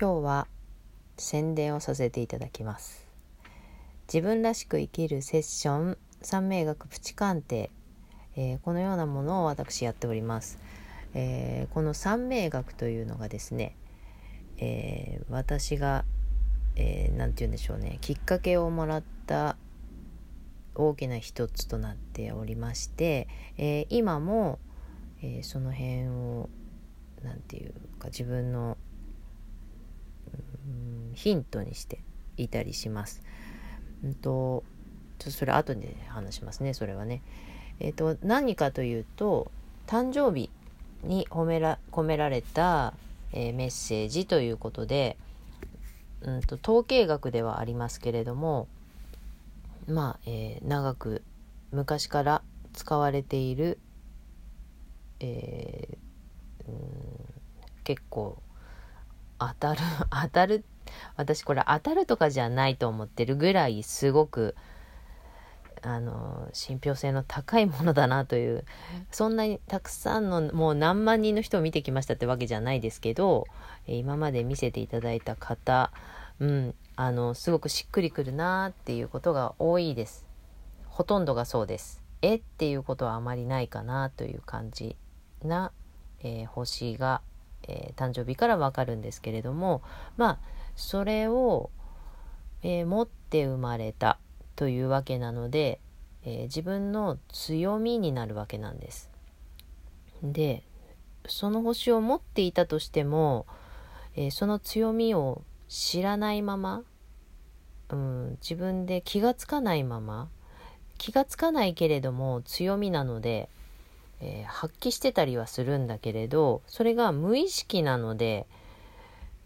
今日は宣伝をさせていただきます。自分らしく生きるセッション三名学プチ鑑定、えー、このようなものを私やっております、えー、この三名学というのがですね、えー、私が何、えー、て言うんでしょうね。きっかけをもらった大きな一つとなっておりまして、え今も、えその辺を何て言うか自分のヒントにしていたりします。うんとちょっとそれ後で話しますねそれはね。えっ、ー、と何かというと誕生日に褒めら込められた、えー、メッセージということで、うんと、統計学ではありますけれどもまあ、えー、長く昔から使われている、えー、うん、結構当たる 当たる私これ当たるとかじゃないと思ってるぐらいすごくあの信憑性の高いものだなというそんなにたくさんのもう何万人の人を見てきましたってわけじゃないですけど今まで見せていただいた方、うん、あのすごくしっくりくるなっていうことが多いです。ほとんどがそうです。えっていうことはあまりないかなという感じな、えー、星がえー、誕生日からわかるんですけれどもまあそれを、えー、持って生まれたというわけなので、えー、自分の強みになるわけなんです。でその星を持っていたとしても、えその強みを知らないまま、うん、自分で気がつかないまま気がつかないけれども強みなのでえー、発揮してたりはするんだけれどそれが無意識なので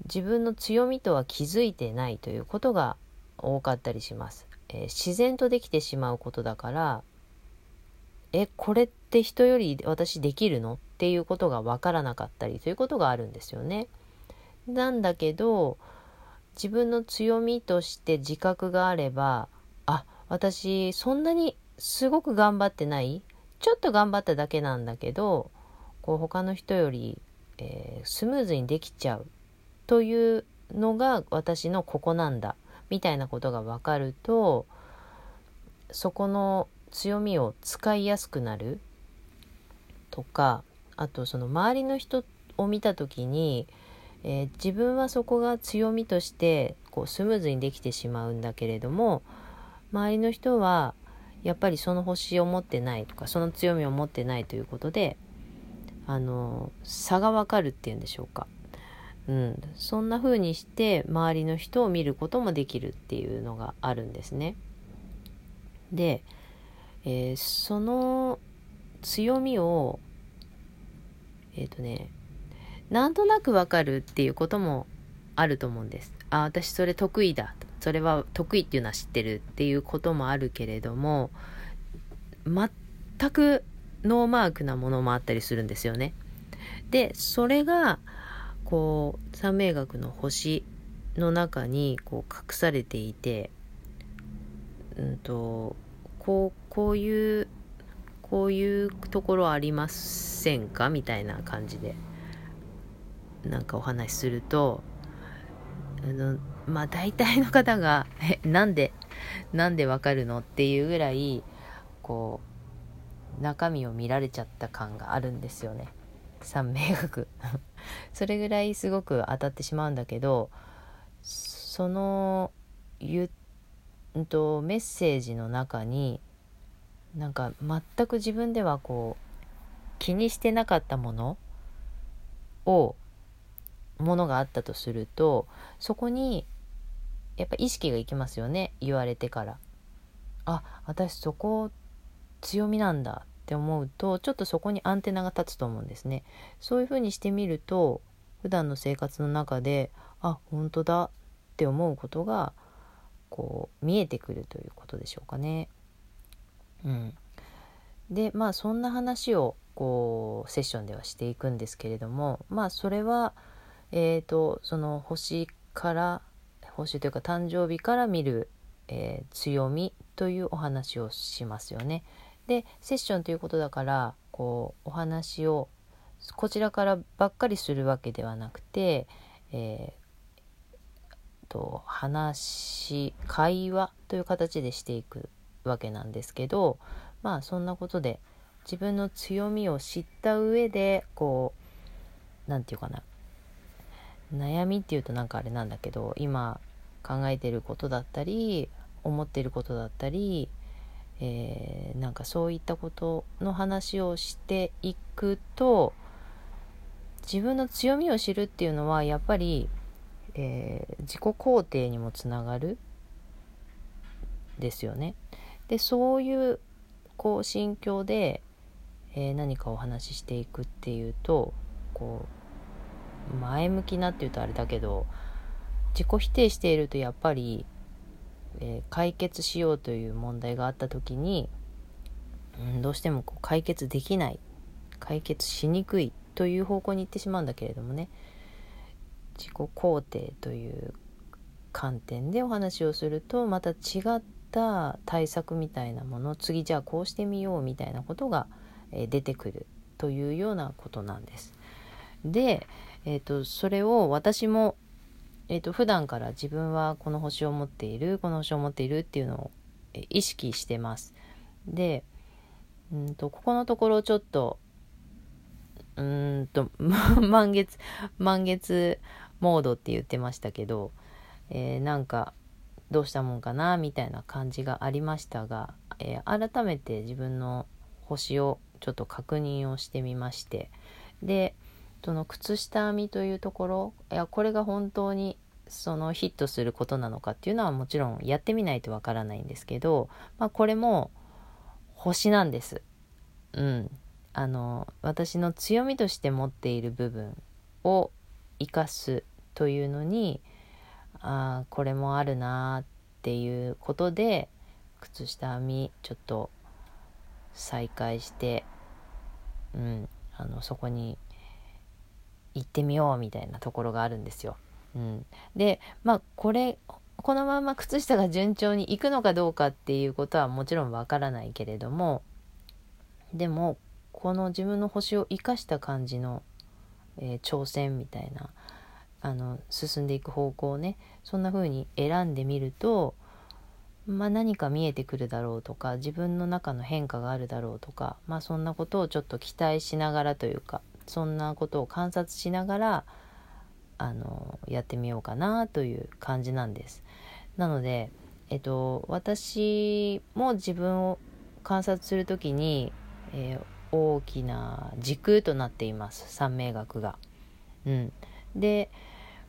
自分の強みとは気づいてないということが多かったりします。えー、自然とできてしまうことだからえこれって人より私できるのっていうことが分からなかったりということがあるんですよね。なんだけど自分の強みとして自覚があればあ私そんなにすごく頑張ってない？ちょっと頑張っただけなんだけどこう他の人より、えー、スムーズにできちゃうというのが私のここなんだみたいなことが分かるとそこの強みを使いやすくなるとかあとその周りの人を見た時に、えー、自分はそこが強みとしてこうスムーズにできてしまうんだけれども周りの人はやっぱりその星を持ってないとかその強みを持ってないということであの差がわかるっていうんでしょうか、うん、そんな風にして周りの人を見ることもできるっていうのがあるんですね。で、えー、その強みをえっ、ー、とねなんとなくわかるっていうこともあると思うんです。あ私それ得意だそれは得意っていうのは知ってるっていうこともあるけれども全くノーマークなものもあったりするんですよね。でそれがこう三名学の星の中にこう隠されていて、うんと、こうこういうこういうところありませんか？みたいな感じでなんかお話しするとあのまあ大体の方が「えなんでなんでわかるの?」っていうぐらいこう中身を見られちゃった感があるんですよね。三名学。それぐらいすごく当たってしまうんだけどそのゆんとメッセージの中になんか全く自分ではこう気にしてなかったものをものがあったとするとそこにやっぱ意識がいきますよね言われてから。あ私そこ強みなんだって思うとちょっとそこにアンテナが立つと思うんですね。そういうふうにしてみると普段の生活の中であ本当だって思うことがこう見えてくるということでしょうかね。うん。でまあそんな話をこうセッションではしていくんですけれどもまあそれはえーと、その星から星というか誕生日から見る、えー、強みというお話をしますよね。でセッションということだからこうお話をこちらからばっかりするわけではなくて、えと話会話という形でしていくわけなんですけどまあそんなことで自分の強みを知った上でこう何て言うかな悩みっていうとなんかあれなんだけど今考えてることだったり思ってることだったり、えー、なんかそういったことの話をしていくと自分の強みを知るっていうのはやっぱり、えー、自己肯定にもつながるですよね。でそういうこう心境で、えー、何かお話ししていくっていうとこう前向きなっていうとあれだけど自己否定しているとやっぱり、えー、解決しようという問題があった時に、うん、どうしてもこう解決できない解決しにくいという方向に行ってしまうんだけれどもね自己肯定という観点でお話をするとまた違った対策みたいなもの次じゃあこうしてみようみたいなことが、え、出てくるというようなことなんです。で、えーと、それを私もえーと、普段から自分はこの星を持っているこの星を持っているっていうのを意識してます。でうんとここのところちょっとうんと 満月満月モードって言ってましたけど、えー、なんかどうしたもんかなみたいな感じがありましたが、えー、改めて自分の星をちょっと確認をしてみましてでその靴下編みというところいやこれが本当にそのヒットすることなのかっていうのはもちろんやってみないとわからないんですけど、まあ、これも星なんです。うん。あの私の強みとして持っている部分を生かすというのにあこれもあるなっていうことで靴下編みちょっと再開して、うん、あのそこに行ってみようみたいなところがあるんですよ。うん、でまあこれこのまま靴下が順調にいくのかどうかっていうことはもちろんわからないけれどもでもこの自分の星を生かした感じの、えー、挑戦みたいなあの進んでいく方向をねそんな風に選んでみると、まあ、何か見えてくるだろうとか自分の中の変化があるだろうとか、まあ、そんなことをちょっと期待しながらというかそんなことを観察しながらあのやってみようかなという感じなんです。なので、えっと、私も自分を観察する時に、えー、大きな軸となっています三名学が。うん、で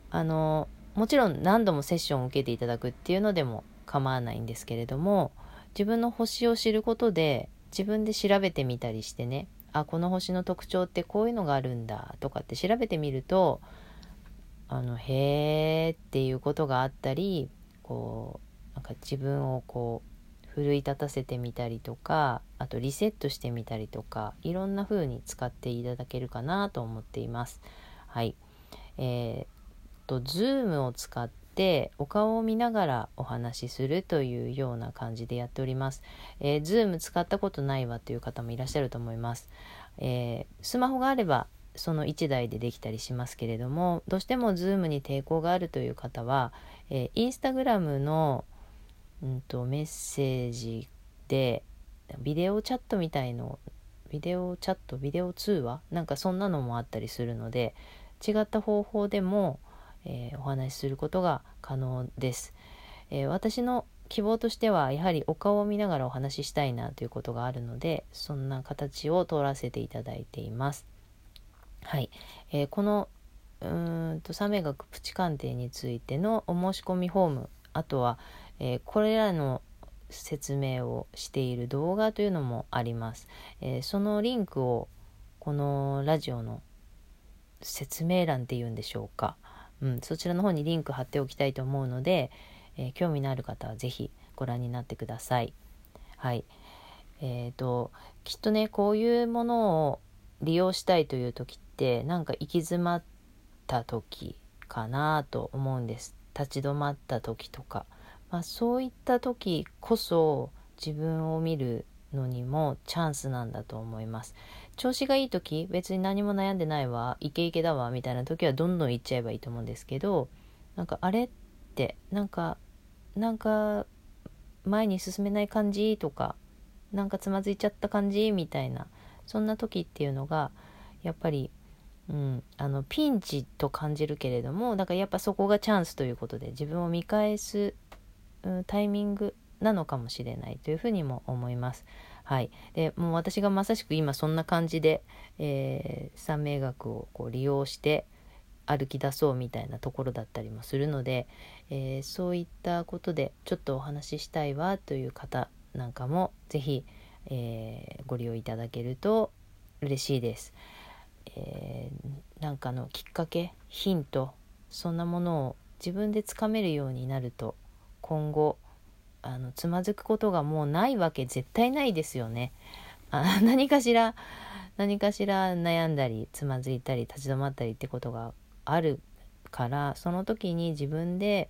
あのもちろん何度もセッションを受けていただくっていうのでも構わないんですけれども自分の星を知ることで自分で調べてみたりしてねあこの星の特徴ってこういうのがあるんだとかって調べてみるとあのへーっていうことがあったりこうなんか自分をこう奮い立たせてみたりとかあとリセットしてみたりとかいろんな風に使っていただけるかなと思っています。はい。えー、と Zoom を使ってお顔を見ながらお話しするというような感じでやっております。えー、Zoom 使ったことないわという方もいらっしゃると思います。えー、スマホがあればその1台でできたりしますけれどもどうしても Zoom に抵抗があるという方は、えー、Instagram のうんと、メッセージでビデオチャットみたいのビデオチャットビデオ通話？なんかそんなのもあったりするので違った方法でも、えー、お話しすることが可能です、えー、私の希望としてはやはりお顔を見ながらお話ししたいなということがあるのでそんな形を取らせていただいています。はい、えー、このうんと三名学プチ鑑定についてのお申し込みフォームあとは、えー、これらの説明をしている動画というのもあります。えー、そのリンクをこのラジオの説明欄っていうんでしょうか、うん、そちらの方にリンク貼っておきたいと思うので、えー、興味のある方は是非ご覧になってください。はい。えーと、きっとねこういうものを利用したいという時ってなんか行き詰まった時かなと思うんです。立ち止まった時とか、まあ、そういった時こそ自分を見るのにもチャンスなんだと思います。調子がいい時別に何も悩んでないわイケイケだわみたいな時はどんどん行っちゃえばいいと思うんですけどなんかあれってなんかなんか前に進めない感じとかなんかつまずいちゃった感じみたいなそんな時っていうのがやっぱり、うん、あのピンチと感じるけれどもだからやっぱそこがチャンスということで自分を見返す、うん、タイミングなのかもしれないというふうにも思います。はい、でもう私がまさしく今そんな感じで、えー、三名学をこう利用して歩き出そうみたいなところだったりもするので、えー、そういったことでちょっとお話ししたいわという方なんかも是非、えー、ご利用いただけると嬉しいです。えー、なんかのきっかけヒントそんなものを自分でつかめるようになると今後あのつまずくことがもうないわけ絶対ないですよね。あ 何かしら何かしら悩んだりつまずいたり立ち止まったりってことがあるからその時に自分で、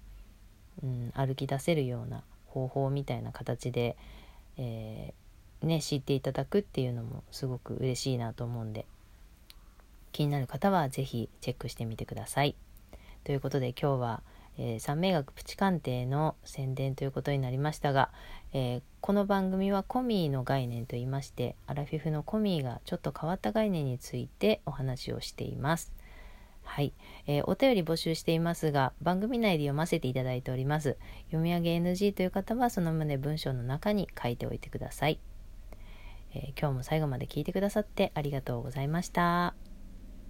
うん、歩き出せるような方法みたいな形で、えー、ね、知っていただくっていうのもすごく嬉しいなと思うんで気になる方は是非チェックしてみてください。ということで今日はえー、三名学プチ鑑定の宣伝ということになりましたが、えー、この番組はコミーの概念といいましてアラフィフのコミーがちょっと変わった概念についてお話をしています。はい、えー、お便り募集していますが番組内で読ませていただいております読み上げ NG という方はその旨文章の中に書いておいてください、え今日も最後まで聞いてくださってありがとうございました。